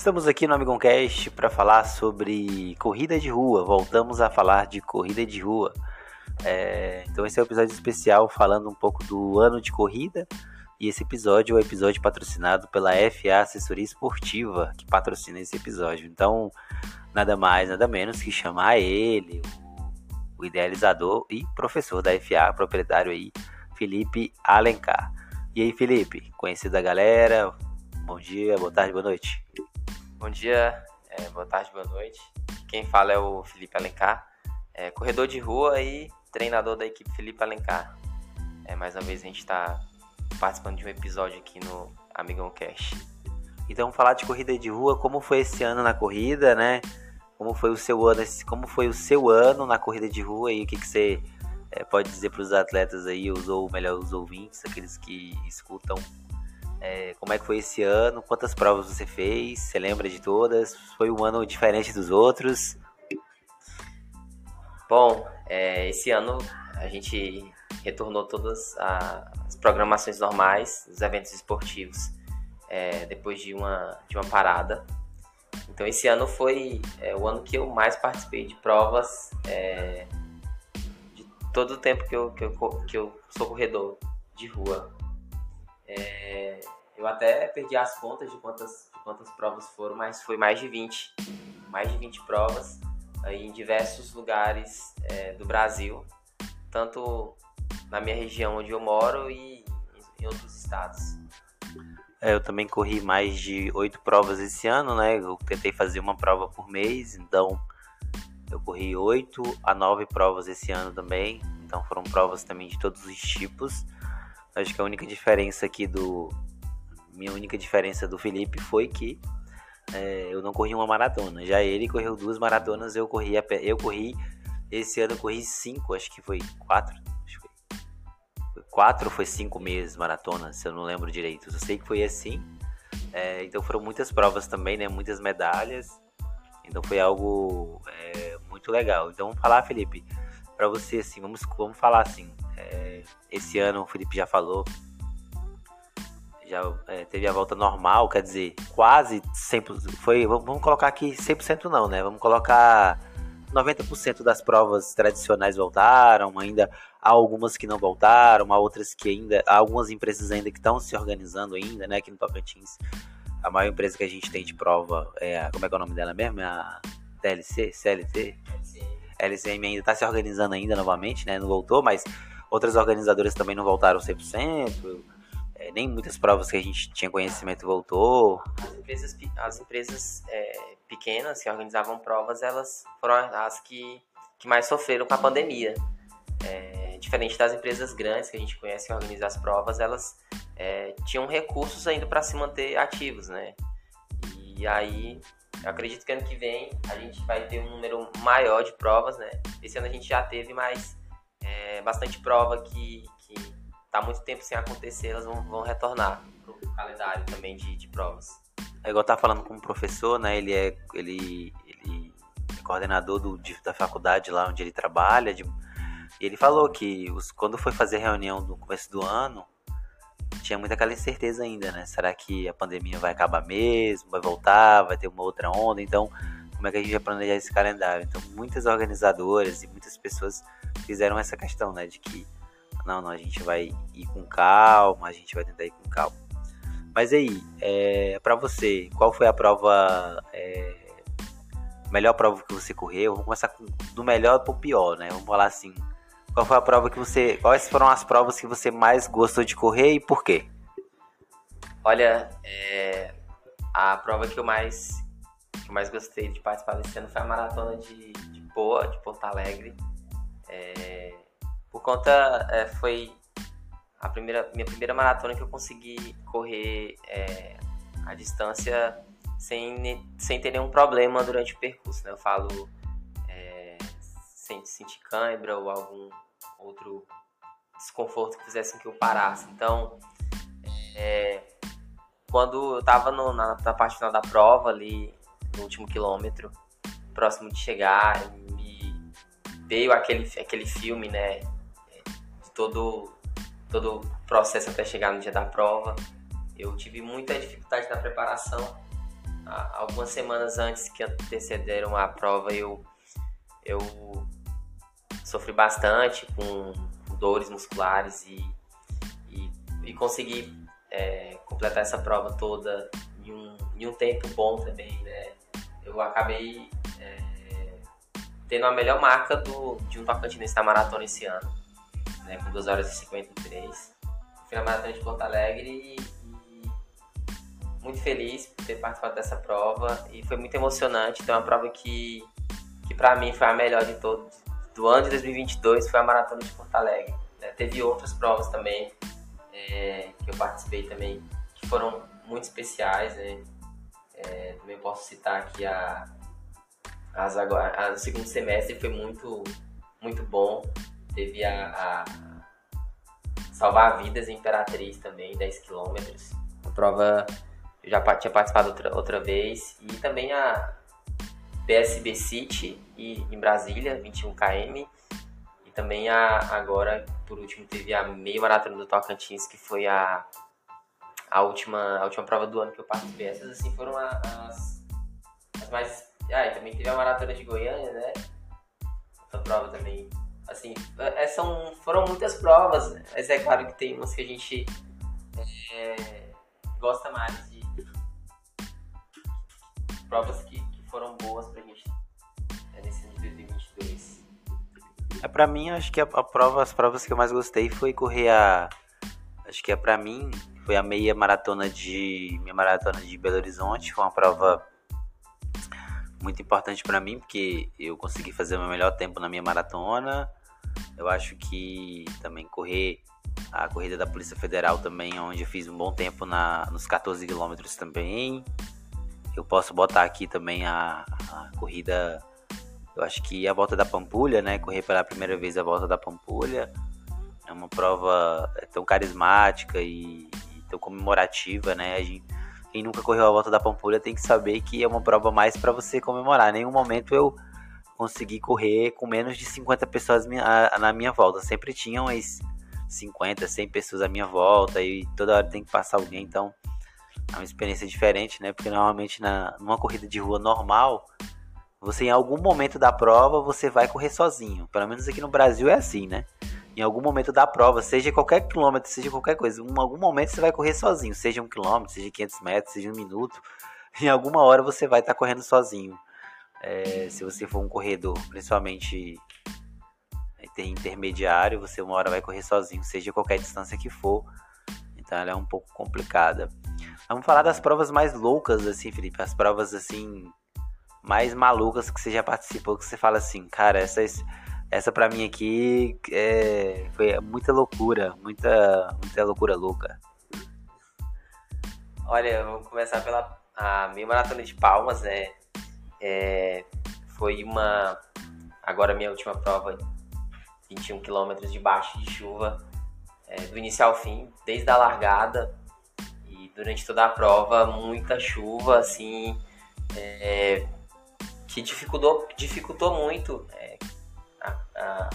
Estamos aqui no Amigocast para falar sobre corrida de rua. Voltamos a falar de corrida de rua. É, então esse é um episódio especial falando um pouco do ano de corrida. E esse episódio é um episódio patrocinado pela FA Assessoria Esportiva, que patrocina esse episódio. Então, nada mais, nada menos que chamar ele, o idealizador e professor da FA, proprietário aí, Felipe Alencar. E aí, Felipe, conhecido da galera? Bom dia, boa tarde, boa noite. Bom dia, é, boa tarde, boa noite. Quem fala é o Felipe Alencar, é, corredor de rua e treinador da equipe Felipe Alencar. É, mais uma vez a gente está participando de um episódio aqui no Amigão Cash. Então, falar de corrida de rua, como foi esse ano na corrida, né? Como foi o seu ano, como foi o seu ano na corrida de rua e o que, que você é, pode dizer para os atletas aí, ou melhor, os ouvintes, aqueles que escutam, é, como é que foi esse ano, quantas provas você fez, você lembra de todas, foi um ano diferente dos outros? Bom, é, esse ano a gente retornou todas as programações normais dos eventos esportivos é, depois de uma, de uma parada. Então esse ano foi é, o ano que eu mais participei de provas é, de todo o tempo que eu, que eu, que eu sou corredor de rua. É, eu até perdi as contas de quantas, de quantas provas foram, mas foi mais de 20. Mais de 20 provas aí em diversos lugares é, do Brasil, tanto na minha região onde eu moro e em outros estados. É, eu também corri mais de oito provas esse ano, né? Eu tentei fazer uma prova por mês, então eu corri oito a nove provas esse ano também. Então foram provas também de todos os tipos. Acho que a única diferença aqui do. Minha única diferença do Felipe foi que é, eu não corri uma maratona. Já ele correu duas maratonas, eu corri, eu corri esse ano eu corri cinco, acho que foi quatro. Acho que foi, quatro ou foi cinco meses maratona, se eu não lembro direito. Eu sei que foi assim. É, então foram muitas provas também, né? Muitas medalhas. Então foi algo é, muito legal. Então vamos falar, Felipe, para você assim, vamos, vamos falar assim. É, esse ano o Felipe já falou já é, teve a volta normal, quer dizer, quase 100%, foi, vamos colocar aqui 100% não, né? Vamos colocar 90% das provas tradicionais voltaram, ainda há algumas que não voltaram, há outras que ainda, há algumas empresas ainda que estão se organizando ainda, né? Aqui no Tocantins, a maior empresa que a gente tem de prova é, como é que é o nome dela mesmo? É a TLC, CLT? LCM ainda está se organizando ainda novamente, né? Não voltou, mas outras organizadoras também não voltaram 100%. É, nem muitas provas que a gente tinha conhecimento voltou. As empresas, as empresas é, pequenas que organizavam provas, elas foram as que, que mais sofreram com a pandemia. É, diferente das empresas grandes que a gente conhece que organizam as provas, elas é, tinham recursos ainda para se manter ativos, né? E aí, eu acredito que ano que vem a gente vai ter um número maior de provas, né? Esse ano a gente já teve mais é, bastante prova que, que tá muito tempo sem acontecer, elas vão, vão retornar pro calendário também de, de provas. É igual tá falando com o professor, né? Ele é, ele, ele é coordenador do, de, da faculdade lá onde ele trabalha. De, ele falou que os, quando foi fazer reunião no começo do ano, tinha muita aquela incerteza ainda, né? Será que a pandemia vai acabar mesmo? Vai voltar? Vai ter uma outra onda? Então, como é que a gente vai planejar esse calendário? Então, muitas organizadoras e muitas pessoas fizeram essa questão, né? De que não, não, a gente vai ir com calma, a gente vai tentar ir com calma. Mas aí, é, para você, qual foi a prova, é, melhor prova que você correu? Vamos começar com, do melhor pro pior, né? Vamos falar assim. Qual foi a prova que você, quais foram as provas que você mais gostou de correr e por quê? Olha, é, a prova que eu mais que eu mais gostei de participar desse ano foi a maratona de, de Poa, de Porto Alegre. É, por conta, é, foi a primeira, minha primeira maratona que eu consegui correr é, a distância sem, sem ter nenhum problema durante o percurso. Né? Eu falo é, sem sentir cãibra ou algum outro desconforto que fizesse que eu parasse. Então, é, quando eu estava na, na, parte final da prova, ali no último quilômetro, próximo de chegar, veio aquele, aquele filme, né? todo todo o processo até chegar no dia da prova. Eu tive muita dificuldade na preparação, algumas semanas antes que antecederam a prova, eu, eu sofri bastante com dores musculares e, e, e consegui é, completar essa prova toda em um, em um tempo bom também, né? Eu acabei é, tendo a melhor marca do, de um tocantinense da maratona esse ano, né? Com 2 horas e 53. Fui na maratona de Porto Alegre e, e muito feliz por ter participado dessa prova e foi muito emocionante. Então, é uma prova que, que para mim foi a melhor de todos do ano de 2022 foi a maratona de Porto Alegre. Né? Teve outras provas também é, que eu participei também que foram muito especiais. Né? É, também posso citar aqui a, as agora, o segundo semestre foi muito muito bom. Teve a, a Salvar Vidas Imperatriz também, 10 km. A prova eu já tinha participado outra, outra vez. E também a PSB City e, em Brasília, 21 km. E também a, agora, por último, teve a meia maratona do Tocantins, que foi a, a, última, a última prova do ano que eu participei. Essas assim foram as, as mais. Ah, e também teve a maratona de Goiânia, né? Essa prova também assim, é, são, foram muitas provas, mas é claro que tem umas que a gente é, gosta mais de provas que, que foram boas pra gente é, nesse ano de 2022. É, pra mim, acho que a, a, prova, as provas que eu mais gostei foi correr a. Acho que é pra mim, foi a meia maratona de. Minha maratona de Belo Horizonte. Foi uma prova muito importante para mim, porque eu consegui fazer o meu melhor tempo na minha maratona. Eu acho que também correr a corrida da Polícia Federal também, onde eu fiz um bom tempo na, nos 14 quilômetros também. Eu posso botar aqui também a, a, corrida, eu acho que a volta da Pampulha, né? Correr pela primeira vez a volta da Pampulha. É uma prova é tão carismática e, e tão comemorativa, né? A gente, quem nunca correu a volta da Pampulha tem que saber que é uma prova mais para você comemorar. Em nenhum momento eu consegui correr com menos de 50 pessoas na minha volta. Sempre tinham as 50, 100 pessoas à minha volta e toda hora tem que passar alguém, então é uma experiência diferente, né? Porque normalmente na, numa corrida de rua normal, você em algum momento da prova você vai correr sozinho. Pelo menos aqui no Brasil é assim, né? Em algum momento da prova, seja qualquer quilômetro, seja qualquer coisa, em algum momento você vai correr sozinho, seja um quilômetro, seja 500 metros, seja um minuto, em alguma hora você vai estar tá correndo sozinho. É, se você for um corredor, principalmente intermediário, você uma hora vai correr sozinho, seja qualquer distância que for. Então ela é um pouco complicada. Vamos falar das provas mais loucas, assim, Felipe. As provas, assim, mais malucas que você já participou, que você fala assim, cara, essa, essa pra mim aqui é, foi muita loucura, muita, muita loucura louca. Olha, vamos começar pela a meia maratona de palmas, né? É, foi uma. Agora, minha última prova, 21 quilômetros debaixo de chuva, é, do início ao fim, desde a largada e durante toda a prova, muita chuva, assim, é, que dificultou, dificultou muito é,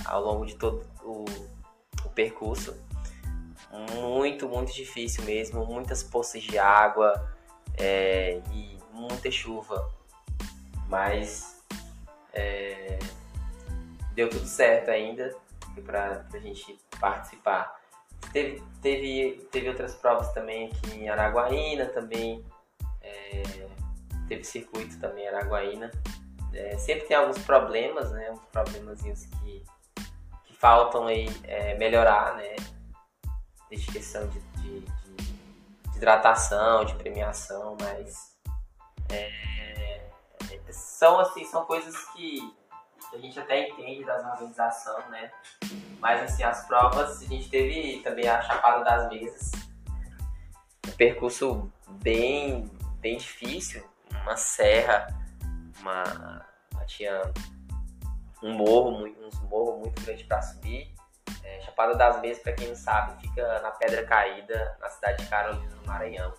ao longo de todo o, o percurso. Muito, muito difícil mesmo, muitas poças de água é, e muita chuva mas é, deu tudo certo ainda para a gente participar. Teve, teve, teve outras provas também aqui em Araguaína, também é, teve circuito também em Araguaína. É, sempre tem alguns problemas, né? Uns problemazinhos que, que faltam aí é, melhorar, né? Desde questão de, de, de, de hidratação, de premiação, mas é, são assim, são coisas que a gente até entende das organizações, né? Mas assim, as provas, a gente teve também a Chapada das Mesas. Um percurso bem, bem difícil, uma serra, uma. Tinha um morro, uns morros muito grandes para subir. É, Chapada das Mesas, para quem não sabe, fica na Pedra Caída, na cidade de Carolina, no Maranhão.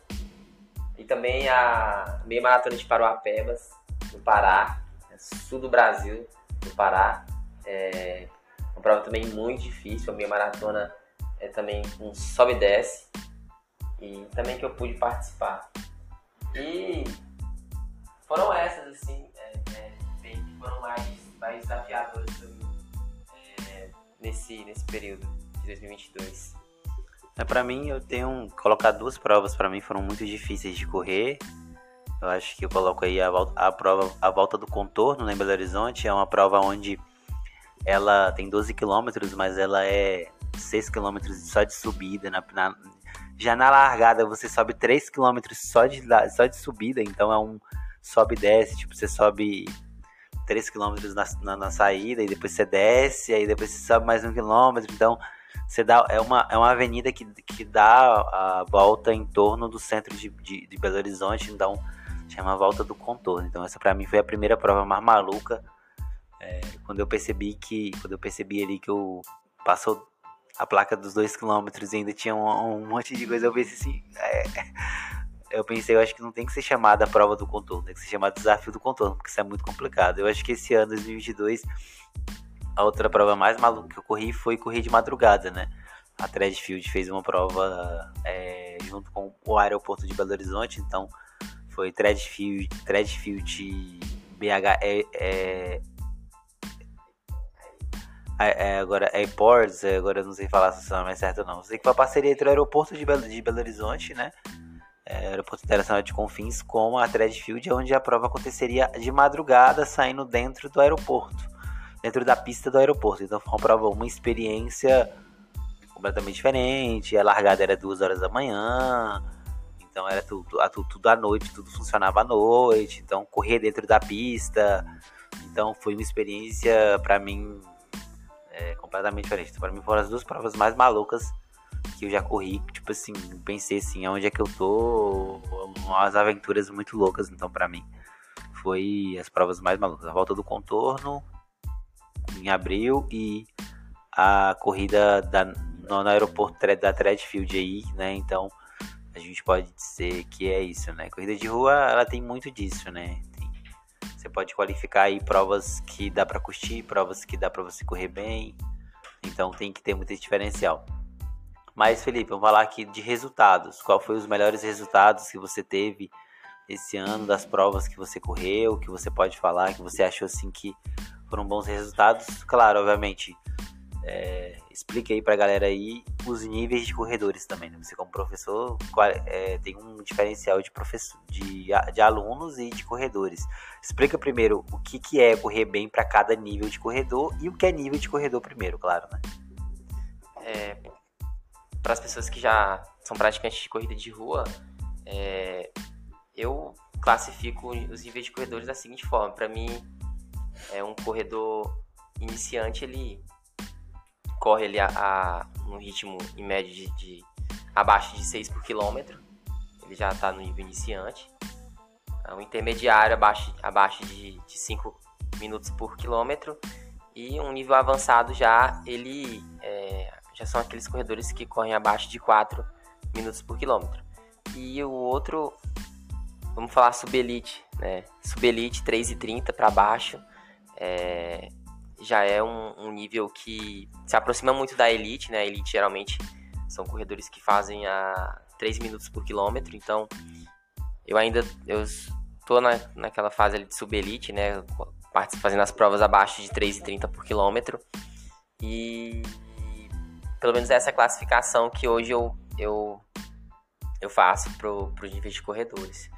E também a meia maratona de Paroapebas, do Pará, né, sul do Brasil, do Pará. É uma prova também muito difícil, a minha maratona é também um sobe e desce, e também que eu pude participar. E foram essas, assim, foram mais, mais desafiadoras mim é, nesse, nesse período de 2022. É, para mim, eu tenho colocar duas provas para mim foram muito difíceis de correr. Eu acho que eu coloco aí a, volta, a prova a volta do contorno né, em Belo Horizonte, é uma prova onde ela tem 12 quilômetros, mas ela é 6 quilômetros só de subida. Na, na, já na largada você sobe 3 quilômetros só de, só de subida, então é um sobe e desce, tipo, você sobe 3 quilômetros na, na, na, saída e depois você desce, aí depois você sobe mais um quilômetro, então você dá, é, uma, é uma avenida que, que dá a volta em torno do centro de, de, de Belo Horizonte, então chama volta do contorno. Então essa para mim foi a primeira prova mais maluca. É, quando eu percebi que quando eu percebi ali que eu passou a placa dos dois quilômetros e ainda tinha um, um, monte de coisa, eu pensei assim, é, eu pensei, eu acho que não tem que ser chamada a prova do contorno, tem que ser chamada desafio do contorno, porque isso é muito complicado. Eu acho que esse ano 2022 a outra prova mais maluca que eu corri foi correr de madrugada, né? A Threadfield fez uma prova é, junto com o aeroporto de Belo Horizonte, então foi Threadfield, Threadfield BH é, é, é, agora Airports, agora eu não sei falar se o nome é certo ou não. Sei que foi a parceria entre o aeroporto de Belo, de Belo Horizonte, né? É, aeroporto Internacional de Confins com a Threadfield, onde a prova aconteceria de madrugada, saindo dentro do aeroporto dentro da pista do aeroporto. Então foi uma prova, uma experiência completamente diferente. A largada era duas horas da manhã, então era tudo, tudo, tudo à noite, tudo funcionava à noite. Então correr dentro da pista. Então foi uma experiência para mim é, completamente diferente. Então, para mim foram as duas provas mais malucas que eu já corri. Tipo assim, pensei assim, aonde é que eu tô? Umas aventuras muito loucas. Então para mim foi as provas mais malucas. A volta do contorno em abril e a corrida da, no, no aeroporto da Threadfield aí, né? Então a gente pode dizer que é isso, né? Corrida de rua, ela tem muito disso, né? Tem, você pode qualificar aí provas que dá para curtir, provas que dá para você correr bem. Então tem que ter muito diferencial. Mas Felipe, vamos falar aqui de resultados. Qual foi os melhores resultados que você teve esse ano das provas que você correu, que você pode falar, que você achou assim que foram bons resultados. Claro, obviamente, é, explique aí pra galera aí os níveis de corredores também. Né? Você como professor é, tem um diferencial de, professor, de, de alunos e de corredores. Explica primeiro o que, que é correr bem para cada nível de corredor e o que é nível de corredor primeiro, claro, né? É, para as pessoas que já são praticantes de corrida de rua, é, eu classifico os níveis de corredores da seguinte forma. Para mim, é um corredor iniciante, ele corre ele a, a um ritmo em média de, de, abaixo de 6 por quilômetro. Ele já está no nível iniciante. É um intermediário abaixo, abaixo de, de 5 minutos por quilômetro. E um nível avançado já, ele é, já são aqueles corredores que correm abaixo de 4 minutos por quilômetro. E o outro, vamos falar subelite, né? Subelite 3,30 para baixo é, já é um, um, nível que se aproxima muito da elite, né? A elite geralmente são corredores que fazem a 3 minutos por quilômetro, então eu ainda eu tô na, naquela fase de subelite, né? Fazendo as provas abaixo de 3,30 por quilômetro. E pelo menos essa classificação que hoje eu, eu, eu faço para os níveis de corredores.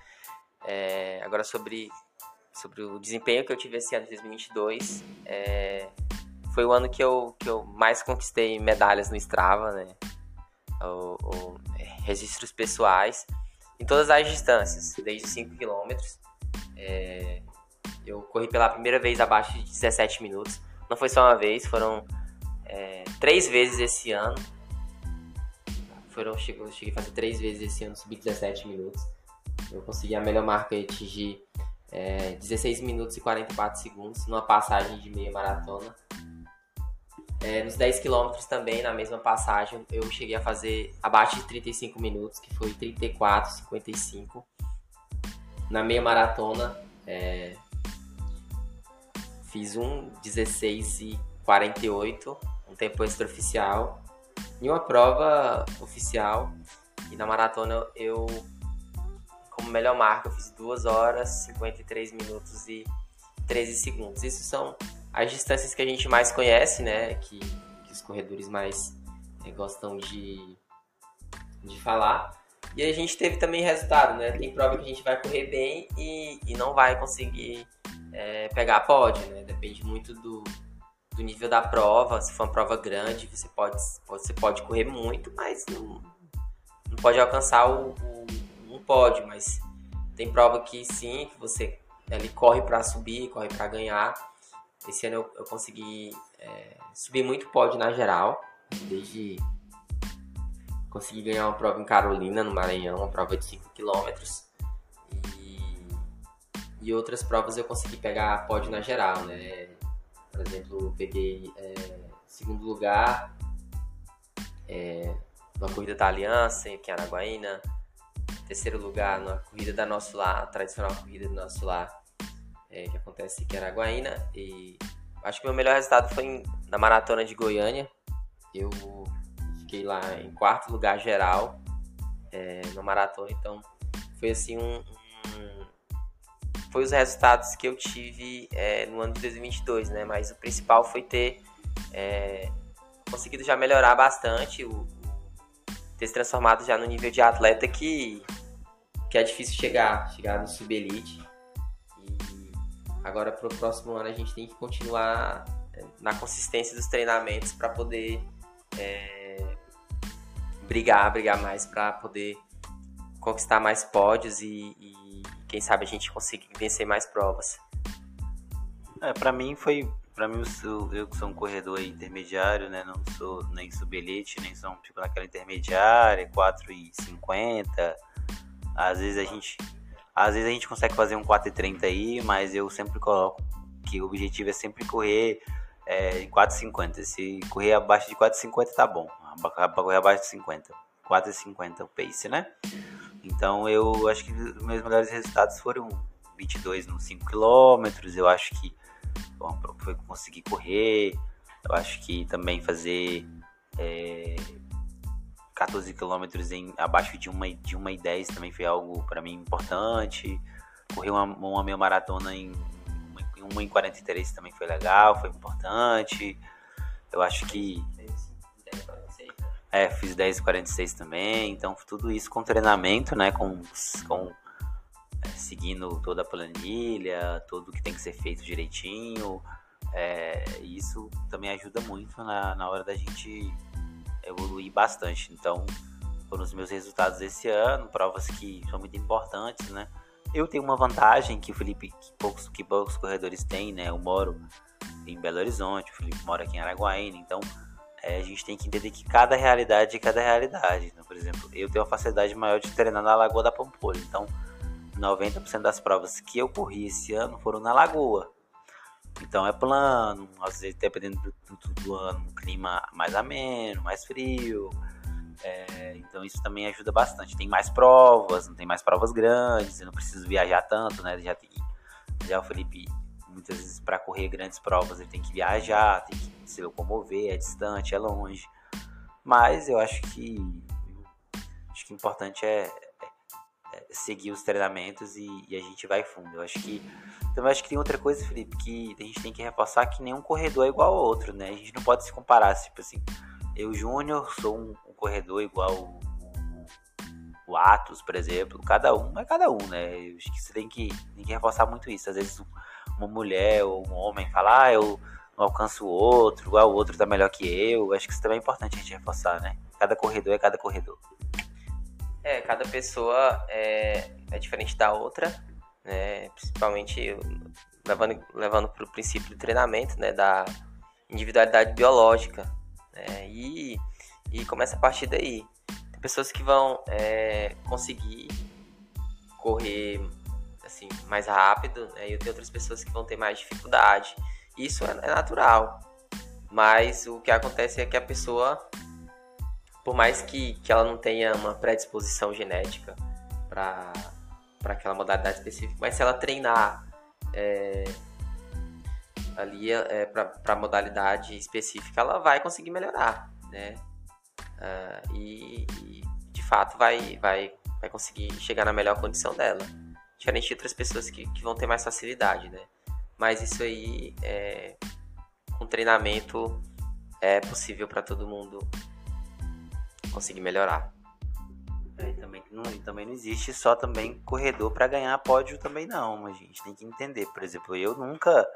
É, agora sobre sobre o desempenho que eu tive esse ano de 2022. É, foi o ano que eu, que eu mais conquistei medalhas no Strava, né? O, o, é, registros pessoais em todas as distâncias, desde 5 km. É, eu corri pela primeira vez abaixo de 17 minutos. Não foi só uma vez, foram é, três vezes esse ano. Foram, eu cheguei a fazer três vezes esse ano, subir 17 minutos. Eu consegui a melhor marca e atingir é, 16 minutos e 44 segundos numa passagem de meia maratona. É, nos 10 quilômetros também, na mesma passagem, eu cheguei a fazer abaixo de 35 minutos, que foi 34,55. Na meia maratona, é, fiz um 16 e 48, um tempo extraoficial. Em uma prova oficial, e na maratona eu como melhor marca eu fiz 2 horas, 53 minutos e 13 segundos. Isso são as distâncias que a gente mais conhece, né? Que, que os corredores mais é, gostam de, de falar. E a gente teve também resultado, né? Tem prova que a gente vai correr bem e, e não vai conseguir é, pegar pódio, né? Depende muito do, do nível da prova. Se for uma prova grande, você pode, você pode correr muito, mas não, não pode alcançar o, o, um pódio. Mas tem prova que sim, que você ele corre para subir, corre para ganhar. Esse ano eu, eu consegui é, subir muito pódio na geral, desde consegui ganhar uma prova em Carolina, no Maranhão, uma prova de 5 km. E, e outras provas eu consegui pegar pódio na geral, né? Por exemplo, eu peguei é, segundo lugar é, na corrida da Aliança, aqui em Araguaína. Terceiro lugar na corrida da Nosso Lar, a tradicional corrida do Nosso Lar, é, que acontece aqui em Araguaína. E acho que meu melhor resultado foi em, na maratona de Goiânia. Eu fiquei lá em quarto lugar geral é, no maratona, então foi assim um, foi os resultados que eu tive é, no ano de 2022, né? Mas o principal foi ter é, conseguido já melhorar bastante, o, ter se transformado já no nível de atleta que que é difícil chegar, chegar no sub-elite. E agora para o próximo ano a gente tem que continuar é, na consistência dos treinamentos para poder é, brigar, brigar mais para poder conquistar mais pódios e, e, quem sabe a gente conseguir vencer mais provas. É, para mim foi, para mim eu, que sou um corredor intermediário, né, não sou nem subelite, nem sou tipo naquela intermediária, 4,50. Às vezes a gente às vezes a gente consegue fazer um 4,30 aí, mas eu sempre coloco que o objetivo é sempre correr é, em 4,50. Se correr abaixo de 4,50 tá bom para correr abaixo de 50. 4,50 o pace, né? Então eu acho que os meus melhores resultados foram 22 nos 5 km. Eu acho que bom, foi conseguir correr. Eu acho que também fazer é, 14 km em abaixo de 1 de uma e 10 também foi algo para mim importante. Correr uma, uma meia maratona em 1 em 43 também foi legal, foi importante. Eu acho que é, fiz 10,46 também, então tudo isso com treinamento, né, com, com é, seguindo toda a planilha, tudo que tem que ser feito direitinho, é, isso também ajuda muito na, na hora da gente evoluir bastante, então foram os meus resultados esse ano, provas que são muito importantes, né, eu tenho uma vantagem que o Felipe, que poucos, que poucos corredores têm, né, eu moro em Belo Horizonte, o Felipe mora aqui em Araguaína, então é, a gente tem que entender que cada realidade é cada realidade. Então, por exemplo, eu tenho uma facilidade maior de treinar na Lagoa da Pampulha. Então, 90% das provas que eu corri esse ano foram na Lagoa. Então é plano, às vezes dependendo do, do, do ano, um clima mais ameno, mais frio. É, então isso também ajuda bastante. Tem mais provas, não tem mais provas grandes, eu não preciso viajar tanto, né? Já, já o Felipe muitas vezes para correr grandes provas ele tem que viajar, tem que se locomover, é distante, é longe. Mas eu acho que acho que o importante é, é, é seguir os treinamentos e, e, a gente vai fundo. Eu acho que também acho que tem outra coisa, Felipe, que a gente tem que reforçar que nenhum corredor é igual ao outro, né? A gente não pode se comparar, tipo assim, eu Júnior sou um, um corredor igual o, Atos, por exemplo, cada um é cada um, né? Eu acho que você tem que, tem que reforçar muito isso. Às vezes uma mulher ou um homem falar, ah, eu não alcanço o outro, igual o outro tá melhor que eu. Acho que isso também é importante a gente reforçar, né? Cada corredor é cada corredor. É, cada pessoa é, é diferente da outra, né? Principalmente levando, levando para o princípio do treinamento, né? Da individualidade biológica. Né? E, e começa a partir daí. Tem pessoas que vão é, conseguir correr assim, mais rápido, né? e tem outras pessoas que vão ter mais dificuldade. Isso é, é natural. Mas o que acontece é que a pessoa, por mais que, que ela não tenha uma predisposição genética para aquela modalidade específica, mas se ela treinar é, ali é, para a modalidade específica, ela vai conseguir melhorar, né? Uh, e, e, de fato vai, vai vai conseguir chegar na melhor condição dela. Diferente de outras pessoas que, que vão ter mais facilidade, né? Mas isso aí, é, com treinamento, é possível para todo mundo conseguir melhorar. É, também, não, também não existe só também corredor para ganhar pódio também não, a gente tem que entender. Por exemplo, eu nunca,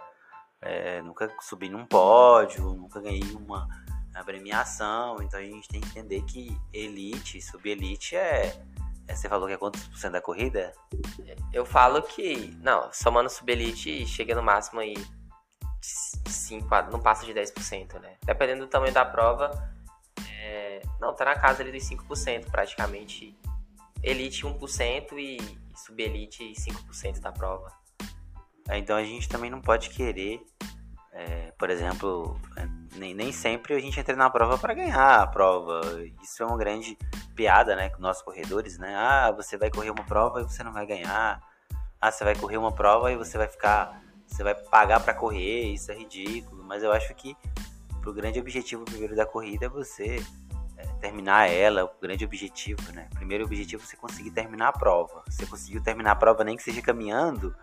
é, nunca subi num pódio, nunca ganhei uma, uma premiação, então a gente tem que entender que elite, subelite é você falou que é quantos por cento da corrida? Eu falo que, não, somando subelite chega no máximo aí 5, não passa de 10%, né? Dependendo do tamanho da prova, é, não, tá na casa ali dos 5% praticamente. Elite 1% e subelite 5% da prova. É, então a gente também não pode querer, é, por exemplo, é, nem, nem sempre a gente entra na prova para ganhar a prova. Isso é uma grande piada, né, com nossos corredores, né? Ah, você vai correr uma prova e você não vai ganhar. Ah, você vai correr uma prova e você vai ficar, você vai pagar para correr. Isso é ridículo. Mas eu acho que pro grande objetivo primeiro da corrida é você é, terminar ela, o grande objetivo, né? O primeiro objetivo é você conseguir terminar a prova. Você conseguiu terminar a prova nem que seja caminhando,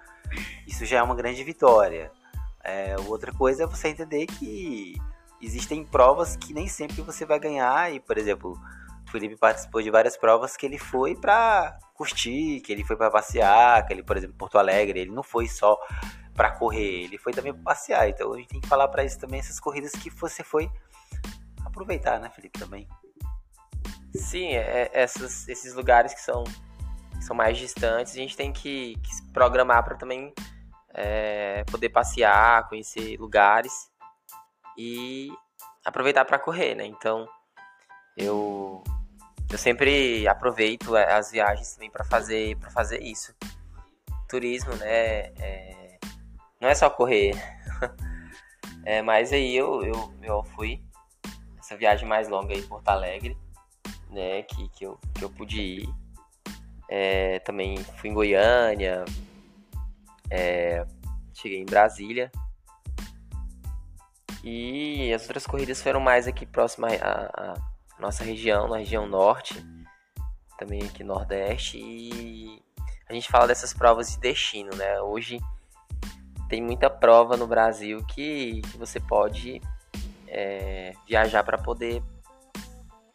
isso já é uma grande vitória. É, outra coisa é você entender que existem provas que nem sempre você vai ganhar e, por exemplo, o Felipe participou de várias provas que ele foi para curtir, que ele foi para passear, que ele, por exemplo, Porto Alegre, ele não foi só para correr, ele foi também para passear. Então a gente tem que falar para isso também essas corridas que você foi aproveitar, né, Felipe, também. Sim, é, é essas, esses lugares que são, que são mais distantes, a gente tem que, que se programar para também é, poder passear, conhecer lugares e aproveitar para correr, né? Então, eu eu sempre aproveito as viagens também para fazer para fazer isso. Turismo, né? É, não é só correr. é, mas aí eu, eu, eu fui essa viagem mais longa aí em Porto Alegre, né? Que, que, eu, que eu pude ir. É, também fui em Goiânia. É, cheguei em Brasília. E as outras corridas foram mais aqui próxima à, à nossa região, na região norte, também aqui nordeste. E a gente fala dessas provas de destino, né? Hoje tem muita prova no Brasil que, que você pode é, viajar para poder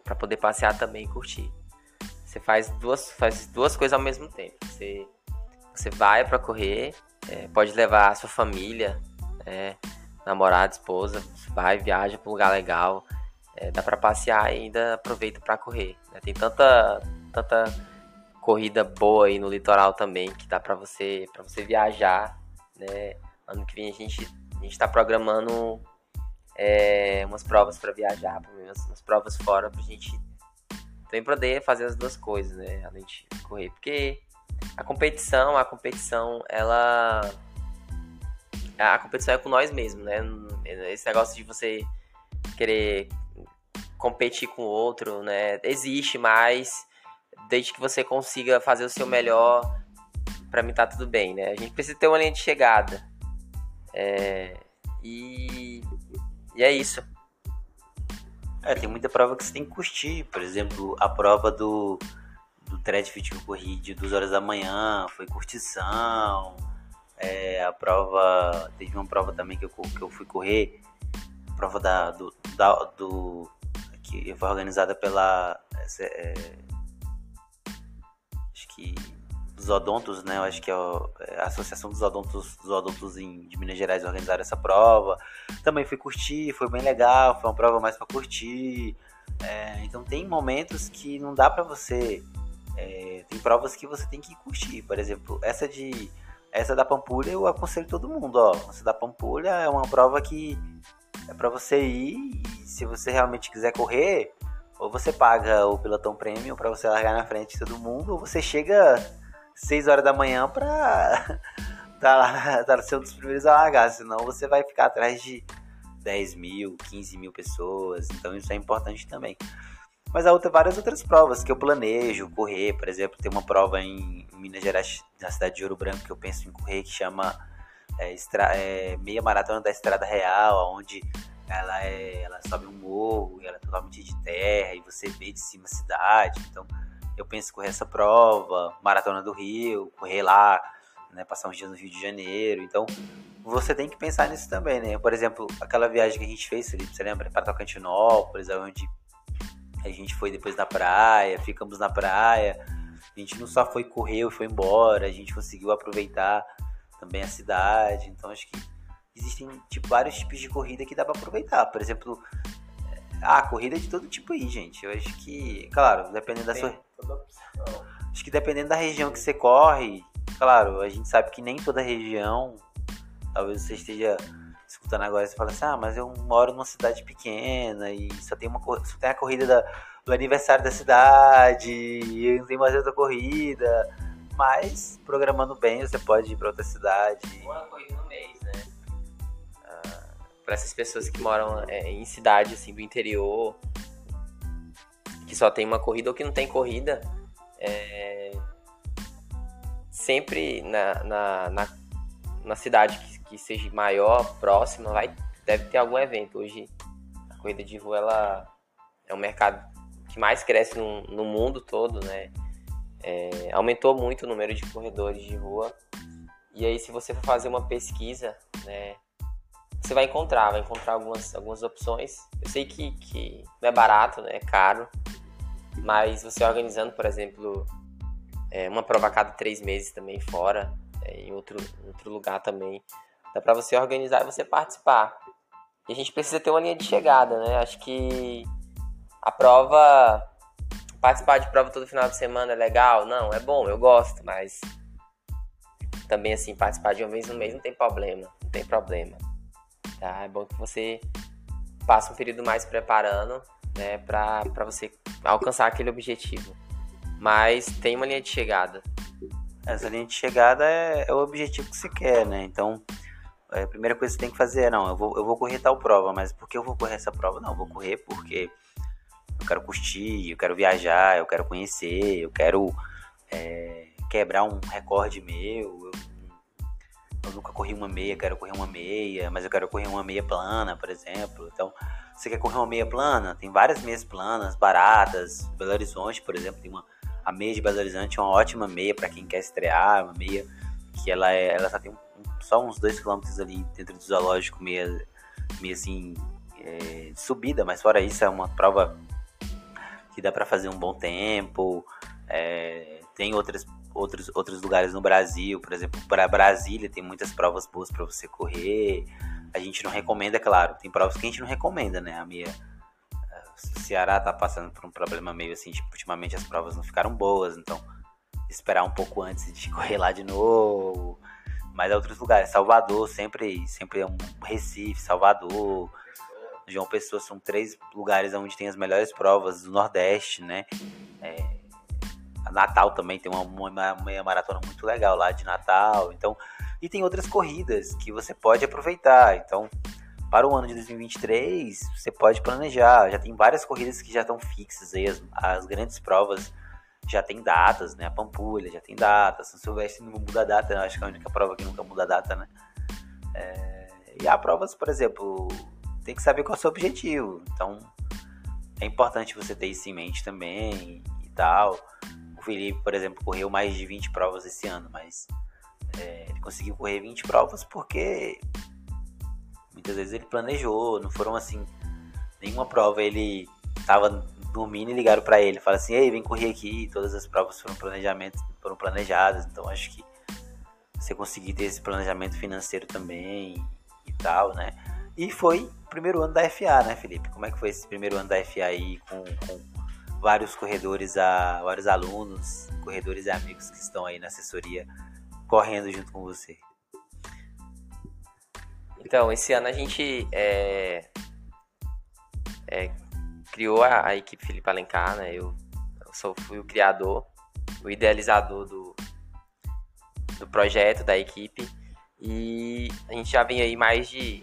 para poder passear também e curtir. Você faz duas, faz duas coisas ao mesmo tempo. Você, você vai para correr, é, pode levar a sua família, é, namorado, esposa, vai, viaja para um lugar legal, é, dá para passear e ainda aproveita para correr. Né? Tem tanta, tanta corrida boa aí no litoral também que dá para você, para você viajar né? Ano que vem a gente a gente está programando é, umas provas para viajar, umas, umas provas fora para a gente também poder fazer as duas coisas, né? Além de correr, porque a competição, a competição, ela a competição é com nós mesmos, né? Esse negócio de você querer competir com o outro, né? Existe, mas desde que você consiga fazer o seu melhor para mim tá tudo bem, né? A gente precisa ter uma linha de chegada. É, e, e é isso. É, tem muita prova que você tem que curtir. Por exemplo, a prova do, do Threadfit que eu corri de 2 horas da manhã foi curtição. É, a prova. Teve uma prova também que eu, que eu fui correr. Prova da, do, da, do. que foi organizada pela. É, acho que dos odontos, né? Eu acho que é, é a Associação dos Odontos, dos odontos em, de Minas Gerais organizaram essa prova. Também fui curtir, foi bem legal, foi uma prova mais para curtir. É, então tem momentos que não dá para você. É, tem provas que você tem que curtir. Por exemplo, essa de essa da Pampulha eu aconselho todo mundo, ó. Essa da Pampulha é uma prova que é para você ir e se você realmente quiser correr, ou você paga o pelotão premium para você largar na frente de todo mundo, ou você chega 6 horas da manhã pra tá tá ser um dos primeiros a largar, senão você vai ficar atrás de 10 mil, 15 mil pessoas, então isso é importante também. Mas há outra, várias outras provas que eu planejo correr, por exemplo, tem uma prova em Minas Gerais, na cidade de Ouro Branco, que eu penso em correr, que chama é, extra, é, Meia Maratona da Estrada Real, onde ela, é, ela sobe um morro e ela é totalmente de terra e você vê de cima a cidade, então eu penso em correr essa prova, Maratona do Rio, correr lá, né, passar uns dias no Rio de Janeiro. Então, você tem que pensar nisso também, né? Por exemplo, aquela viagem que a gente fez, Felipe, você lembra? Para Tocantinópolis, onde a gente foi depois na praia, ficamos na praia. A gente não só foi correr e foi embora, a gente conseguiu aproveitar também a cidade. Então, acho que existem tipo, vários tipos de corrida que dá para aproveitar. Por exemplo, ah, corrida de todo tipo aí, gente. Eu acho que, claro, dependendo da sua. Acho que dependendo da região que você corre, claro, a gente sabe que nem toda região. Talvez você esteja escutando agora você fala assim, ah, mas eu moro numa cidade pequena e só tem uma só tem a corrida da, do aniversário da cidade, e não tem mais outra corrida. Mas programando bem, você pode ir para outra cidade. Uma corrida no mês para essas pessoas que moram é, em cidade assim do interior, que só tem uma corrida ou que não tem corrida, é, sempre na, na, na, na cidade que, que, seja maior, próxima, vai, deve ter algum evento. Hoje a corrida de rua ela é um mercado que mais cresce no, no mundo todo, né? É, aumentou muito o número de corredores de rua. E aí, se você for fazer uma pesquisa, né, você vai encontrar, vai encontrar algumas, algumas opções. Eu sei que, que não é barato, né? É caro, mas você organizando, por exemplo, é, uma prova a cada três meses também fora, é, em outro, outro lugar também, dá para você organizar e você participar. E a gente precisa ter uma linha de chegada, né? Acho que a prova, participar de prova todo final de semana é legal? Não, é bom, eu gosto, mas também assim, participar de uma vez no mês não tem problema, não tem problema. Tá? É bom que você passe um período mais preparando né, para você alcançar aquele objetivo. Mas tem uma linha de chegada. Essa linha de chegada é, é o objetivo que você quer, né? Então, a primeira coisa que você tem que fazer é, não, eu vou, eu vou correr tal prova, mas por que eu vou correr essa prova? Não, eu vou correr porque eu quero curtir, eu quero viajar, eu quero conhecer, eu quero é, quebrar um recorde meu, eu eu nunca corri uma meia, quero correr uma meia, mas eu quero correr uma meia plana, por exemplo. Então, você quer correr uma meia plana? Tem várias meias planas, baratas. Belo Horizonte, por exemplo, tem uma a meia de Belo Horizonte é uma ótima meia para quem quer estrear, uma meia que ela é, ela só tem um, só uns 2 km ali dentro do zoológico, meia, meia assim, é, subida, mas fora isso é uma prova que dá para fazer um bom tempo. É, tem outras outros, outros lugares no Brasil, por exemplo, para Brasília tem muitas provas boas para você correr. A gente não recomenda, claro, tem provas que a gente não recomenda, né? A minha o Ceará tá passando por um problema meio assim, tipo, ultimamente as provas não ficaram boas, então esperar um pouco antes de correr lá de novo. Mas é outros lugares, Salvador, sempre, sempre é um Recife, Salvador, João Pessoa são três lugares onde tem as melhores provas do Nordeste, né? É, Natal também tem uma, uma meia maratona muito legal lá de Natal. Então, e tem outras corridas que você pode aproveitar. Então, para o ano de 2023, você pode planejar. Já tem várias corridas que já estão fixas aí, as, as grandes provas já tem datas, né? A Pampulha já tem data, São Silvestre não muda a data, acho que é a única prova que nunca muda a data, né? É, e há provas, por exemplo, tem que saber qual é o seu objetivo. Então, é importante você ter isso em mente também e tal. Felipe, por exemplo, correu mais de 20 provas esse ano, mas é, ele conseguiu correr 20 provas porque muitas vezes ele planejou, não foram assim, nenhuma prova ele tava dormindo e ligaram para ele, falaram assim, ei, vem correr aqui, todas as provas foram planejamentos, foram planejadas, então acho que você conseguir ter esse planejamento financeiro também e tal, né? E foi o primeiro ano da FA, né, Felipe? Como é que foi esse primeiro ano da FA aí com, com vários corredores, a, vários alunos, corredores e amigos que estão aí na assessoria correndo junto com você. Então, esse ano a gente é, é, criou a, a, equipe Felipe Alencar, né? Eu, eu sou, fui o criador, o idealizador do, do projeto, da equipe. E a gente já vem aí mais de,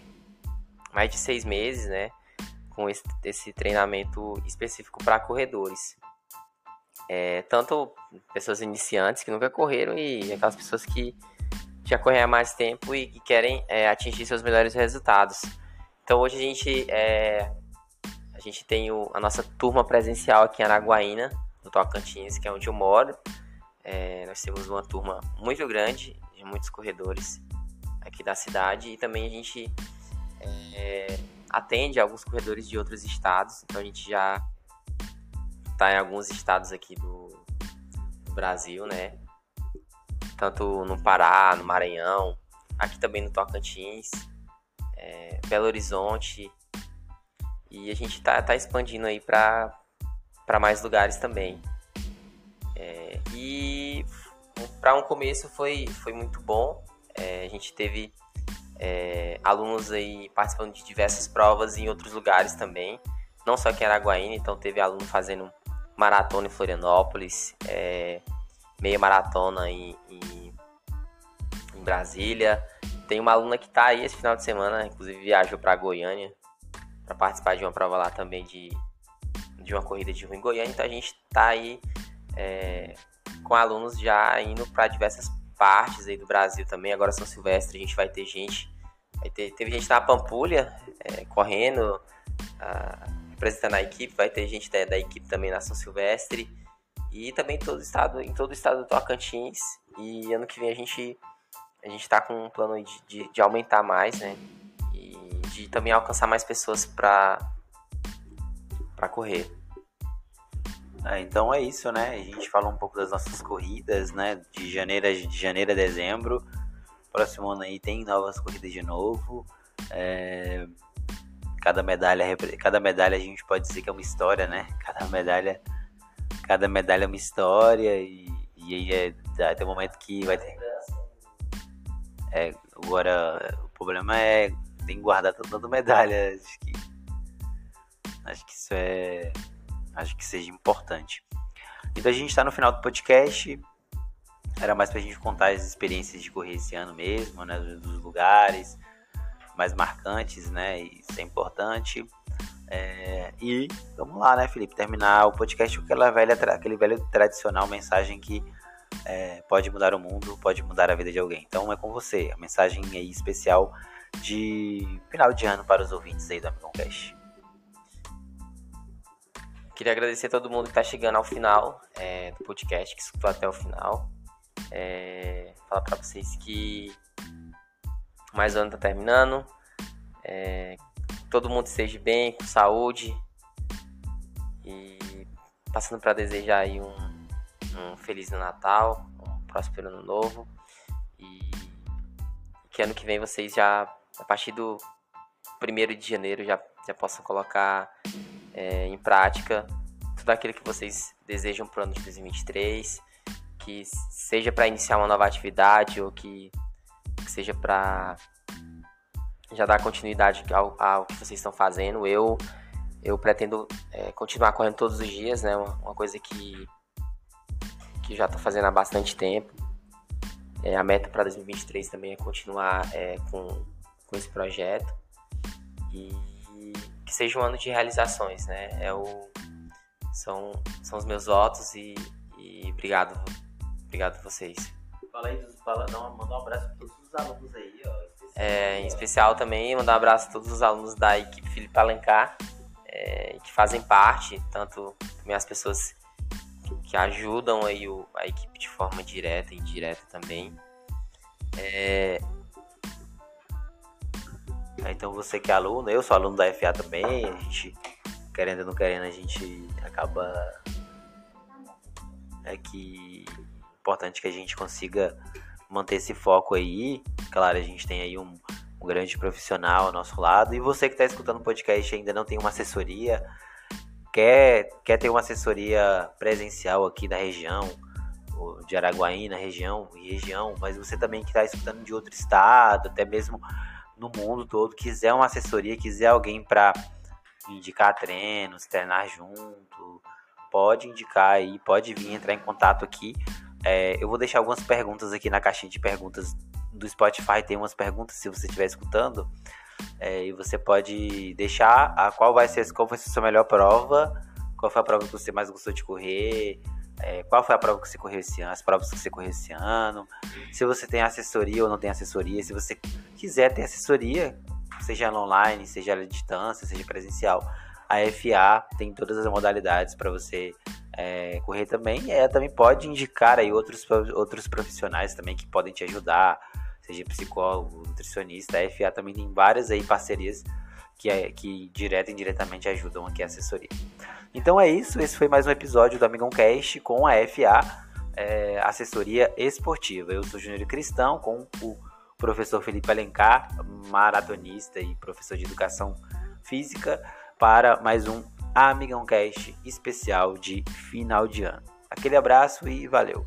mais de seis meses, né? com esse, esse treinamento específico para corredores. É, tanto pessoas iniciantes que nunca correram e aquelas pessoas que já correm há mais tempo e, querem é, atingir seus melhores resultados. Então hoje a gente, é, gente tem o, a nossa turma presencial aqui em Araguaína, no Tocantins, que é onde eu moro. É, nós temos uma turma muito grande de muitos corredores aqui da cidade e também a gente é, atende alguns corredores de outros estados. Então a gente já está em alguns estados aqui do, do Brasil, né? Tanto no Pará, no Maranhão, aqui também no Tocantins, é, Belo Horizonte. E a gente tá, tá expandindo aí para mais lugares também. É, e para um começo foi, foi muito bom. É, a gente teve é, alunos aí participando de diversas provas em outros lugares também. Não só aqui em Araguaína, então teve aluno fazendo maratona em Florianópolis, é, meia maratona em, em, em, Brasília. Tem uma aluna que está aí esse final de semana, inclusive viajou para Goiânia para participar de uma prova lá também de, de uma corrida de rua em Goiânia. Então a gente está aí é, com alunos já indo para diversas partes aí do Brasil também. Agora São Silvestre a gente vai ter gente, vai ter, teve gente na Pampulha é, correndo, a, representando a equipe, vai ter gente da, da, equipe também na São Silvestre e também todo estado, em todo o estado do Tocantins. E ano que vem a gente a gente está com um plano de, de, de, aumentar mais, né? De também alcançar mais pessoas para para correr. É, então é isso, né? A gente fala um pouco das nossas corridas, né? De janeiro a, de janeiro a dezembro. Próximo ano aí tem novas corridas de novo. É... Cada medalha, cada medalha a gente pode dizer que é uma história, né? Cada medalha, cada medalha é uma história e, e aí é, tem um momento que vai ter. É, agora o problema é tem que guardar toda medalha. Acho que, acho que isso é acho que seja importante. Então a gente está no final do podcast. Era mais para a gente contar as experiências de correr esse ano mesmo, né? Dos lugares mais marcantes, né? Isso é importante. É, e vamos lá, né, Felipe? Terminar o podcast com aquela velha, aquele velho tradicional mensagem que é, pode mudar o mundo, pode mudar a vida de alguém. Então é com você, a mensagem aí especial de final de ano para os ouvintes aí do Amigão Cash. Queria agradecer a todo mundo que está chegando ao final é, do podcast, que escutou até o final. É, falar para vocês que mais um ano está terminando. É, todo mundo esteja bem, com saúde. E passando para desejar aí um, um Feliz Natal, um próspero ano novo. E que ano que vem vocês já, a partir do 1 de janeiro, já, já possam colocar é, em prática tudo aquilo que vocês desejam para o ano de 2023, que seja para iniciar uma nova atividade ou que, que seja para já dar continuidade ao, ao, que vocês estão fazendo. Eu eu pretendo é, continuar correndo todos os dias, né? Uma, uma coisa que que já estou fazendo há bastante tempo. É, a meta para 2023 também é continuar é, com, com esse projeto e que seja um ano de realizações, né? É o, são, são os meus votos e, e obrigado, obrigado a vocês. Fala aí, fala, não, manda um abraço para todos os alunos aí, ó. É, em especial também mandar um abraço a todos os alunos da equipe Felipe Alencar, é, que fazem parte, tanto também as pessoas que, que ajudam aí o, a equipe de forma direta e indireta também. É, então você que é aluno, eu sou aluno da FA também, a gente, querendo ou não querendo, a gente acaba. É que importante que a gente consiga manter esse foco aí. Claro, a gente tem aí um, um grande profissional ao nosso lado. E você que está escutando o podcast ainda não tem uma assessoria, quer, quer ter uma assessoria presencial aqui da região, de Araguaína, região e região, mas você também que está escutando de outro estado, até mesmo no mundo todo, quiser uma assessoria, quiser alguém para indicar treinos, treinar junto, pode indicar aí, pode vir entrar em contato aqui. É, eu vou deixar algumas perguntas aqui na caixinha de perguntas do Spotify. Tem umas perguntas se você estiver escutando. É, e você pode deixar a qual vai ser qual ser a sua melhor prova, qual foi a prova que você mais gostou de correr, é, qual foi a prova que você correu esse ano, as provas que você correu esse ano, se você tem assessoria ou não tem assessoria, se você quiser ter assessoria, seja online, seja à distância, seja presencial, a FA tem todas as modalidades para você é, correr também. E ela também pode indicar aí outros, outros profissionais também que podem te ajudar, seja psicólogo, nutricionista. A FA também tem várias aí parcerias que, é, que direto e indiretamente ajudam aqui a assessoria. Então é isso, esse foi mais um episódio do Amigão Cast com a FA, é, assessoria esportiva. Eu sou Júnior Cristão com o professor Felipe Alencar, maratonista e professor de educação física, para mais um Amigão Cast especial de final de ano. Aquele abraço e valeu!